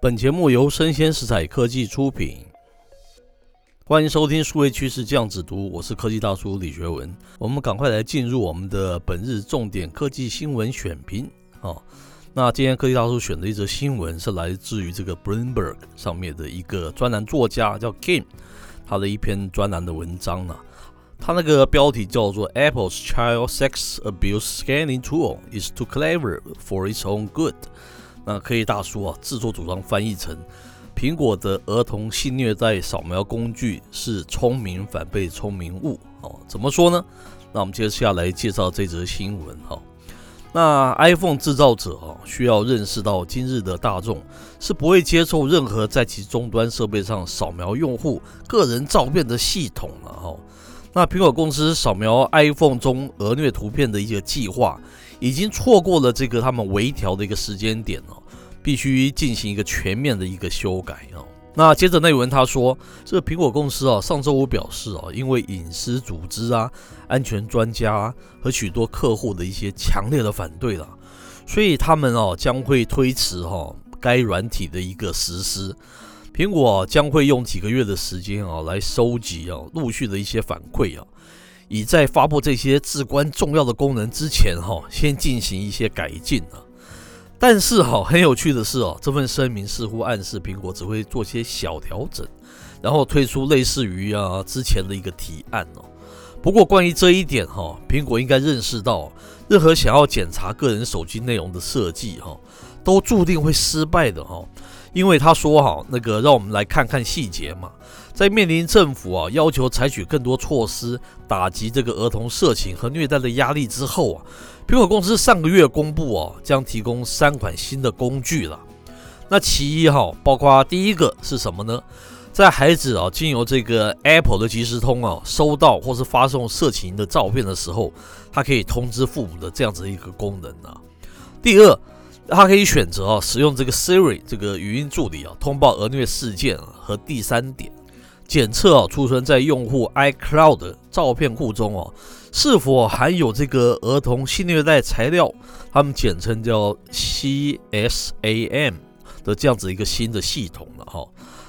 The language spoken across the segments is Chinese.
本节目由生鲜食材科技出品，欢迎收听数位趋势酱子读，我是科技大叔李学文。我们赶快来进入我们的本日重点科技新闻选评哦。那今天科技大叔选的一则新闻是来自于这个 Bloomberg 上面的一个专栏作家叫 Kim，他的一篇专栏的文章呢。他那个标题叫做 Apple's Child Sex Abuse Scanning Tool is too clever for its own good。那可以大叔啊，自作主张翻译成苹果的儿童性虐待扫描工具是聪明反被聪明误哦。怎么说呢？那我们接下来介绍这则新闻哈。那 iPhone 制造者啊，需要认识到今日的大众是不会接受任何在其终端设备上扫描用户个人照片的系统了哈。那苹果公司扫描 iPhone 中儿虐图片的一个计划，已经错过了这个他们微调的一个时间点哦，必须进行一个全面的一个修改哦。那接着内文他说，这个苹果公司啊，上周五表示啊，因为隐私组织啊、安全专家和许多客户的一些强烈的反对了，所以他们哦将会推迟哈该软体的一个实施。苹果将会用几个月的时间啊，来收集啊陆续的一些反馈啊，以在发布这些至关重要的功能之前哈，先进行一些改进啊。但是哈，很有趣的是哦，这份声明似乎暗示苹果只会做些小调整，然后推出类似于啊之前的一个提案哦。不过关于这一点哈，苹果应该认识到，任何想要检查个人手机内容的设计哈，都注定会失败的哈。因为他说哈，那个让我们来看看细节嘛。在面临政府啊要求采取更多措施打击这个儿童色情和虐待的压力之后啊，苹果公司上个月公布啊，将提供三款新的工具了。那其一哈，包括第一个是什么呢？在孩子啊经由这个 Apple 的即时通啊收到或是发送色情的照片的时候，它可以通知父母的这样子一个功能啊。第二。他可以选择啊，使用这个 Siri 这个语音助理啊，通报儿虐事件啊和第三点，检测啊，储存在用户 iCloud 照片库中哦，是否含有这个儿童性虐待材料，他们简称叫 CSAM 的这样子一个新的系统了哈。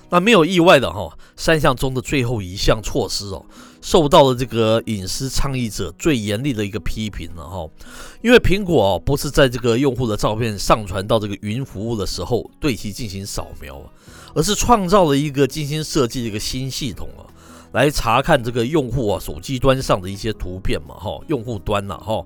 那没有意外的哈，三项中的最后一项措施哦，受到了这个隐私倡议者最严厉的一个批评了哈。因为苹果哦，不是在这个用户的照片上传到这个云服务的时候对其进行扫描，而是创造了一个精心设计的一个新系统啊，来查看这个用户啊手机端上的一些图片嘛哈，用户端呐哈。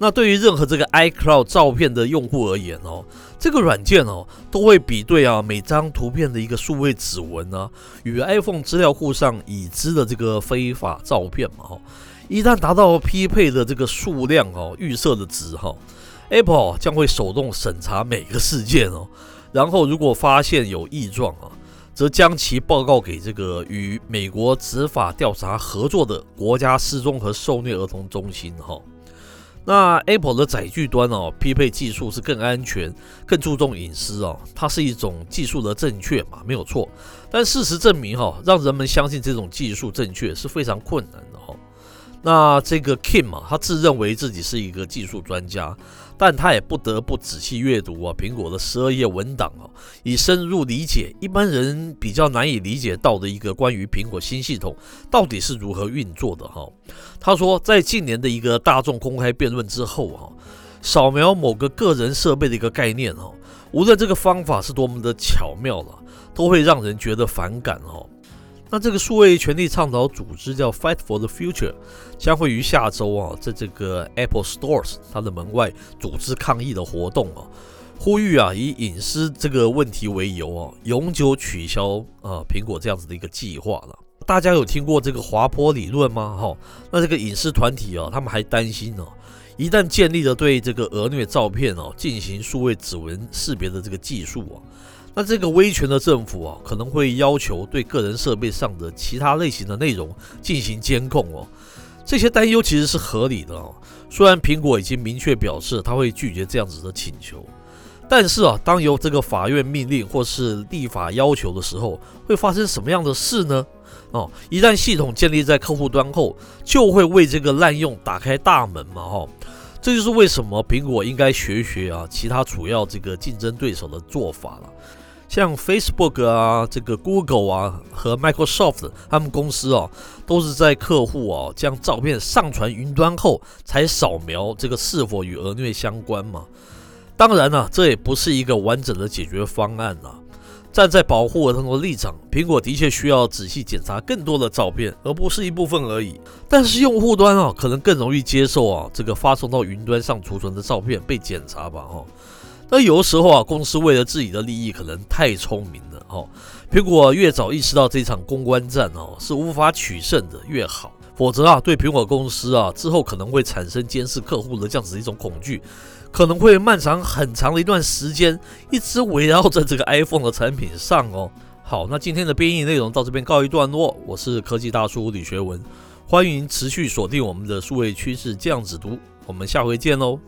那对于任何这个 iCloud 照片的用户而言哦，这个软件哦都会比对啊每张图片的一个数位指纹啊，与 iPhone 资料库上已知的这个非法照片嘛哈，一旦达到匹配的这个数量哦预设的值哈，Apple 将会手动审查每个事件哦，然后如果发现有异状啊，则将其报告给这个与美国执法调查合作的国家失踪和受虐儿童中心哈。那 Apple 的载具端哦，匹配技术是更安全、更注重隐私哦，它是一种技术的正确嘛，没有错。但事实证明哈，让人们相信这种技术正确是非常困难。那这个 Kim 啊，他自认为自己是一个技术专家。但他也不得不仔细阅读啊，苹果的十二页文档啊，以深入理解一般人比较难以理解到的一个关于苹果新系统到底是如何运作的哈。他说，在近年的一个大众公开辩论之后哈，扫描某个个人设备的一个概念哈，无论这个方法是多么的巧妙了，都会让人觉得反感哈。那这个数位权利倡导组织叫 Fight for the Future，将会于下周啊，在这个 Apple Stores 它的门外组织抗议的活动啊，呼吁啊以隐私这个问题为由啊，永久取消啊苹果这样子的一个计划了。大家有听过这个滑坡理论吗？哈，那这个隐私团体啊，他们还担心呢，一旦建立了对这个儿虐照片哦进行数位指纹识别的这个技术啊。那这个威权的政府啊，可能会要求对个人设备上的其他类型的内容进行监控哦。这些担忧其实是合理的哦。虽然苹果已经明确表示他会拒绝这样子的请求，但是啊，当由这个法院命令或是立法要求的时候，会发生什么样的事呢？哦，一旦系统建立在客户端后，就会为这个滥用打开大门嘛，哈。这就是为什么苹果应该学学啊其他主要这个竞争对手的做法了。像 Facebook 啊、这个 Google 啊和 Microsoft 他们公司哦，都是在客户哦将照片上传云端后，才扫描这个是否与儿虐相关嘛。当然呢、啊，这也不是一个完整的解决方案啊。站在保护儿童的立场，苹果的确需要仔细检查更多的照片，而不是一部分而已。但是用户端啊，可能更容易接受啊，这个发送到云端上储存的照片被检查吧，哈。那有的时候啊，公司为了自己的利益，可能太聪明了，哦。苹果越早意识到这场公关战哦，是无法取胜的越好。否则啊，对苹果公司啊，之后可能会产生监视客户的这样子一种恐惧，可能会漫长很长的一段时间，一直围绕在这个 iPhone 的产品上哦。好，那今天的编译内容到这边告一段落，我是科技大叔李学文，欢迎持续锁定我们的数位趋势这样子读，我们下回见喽。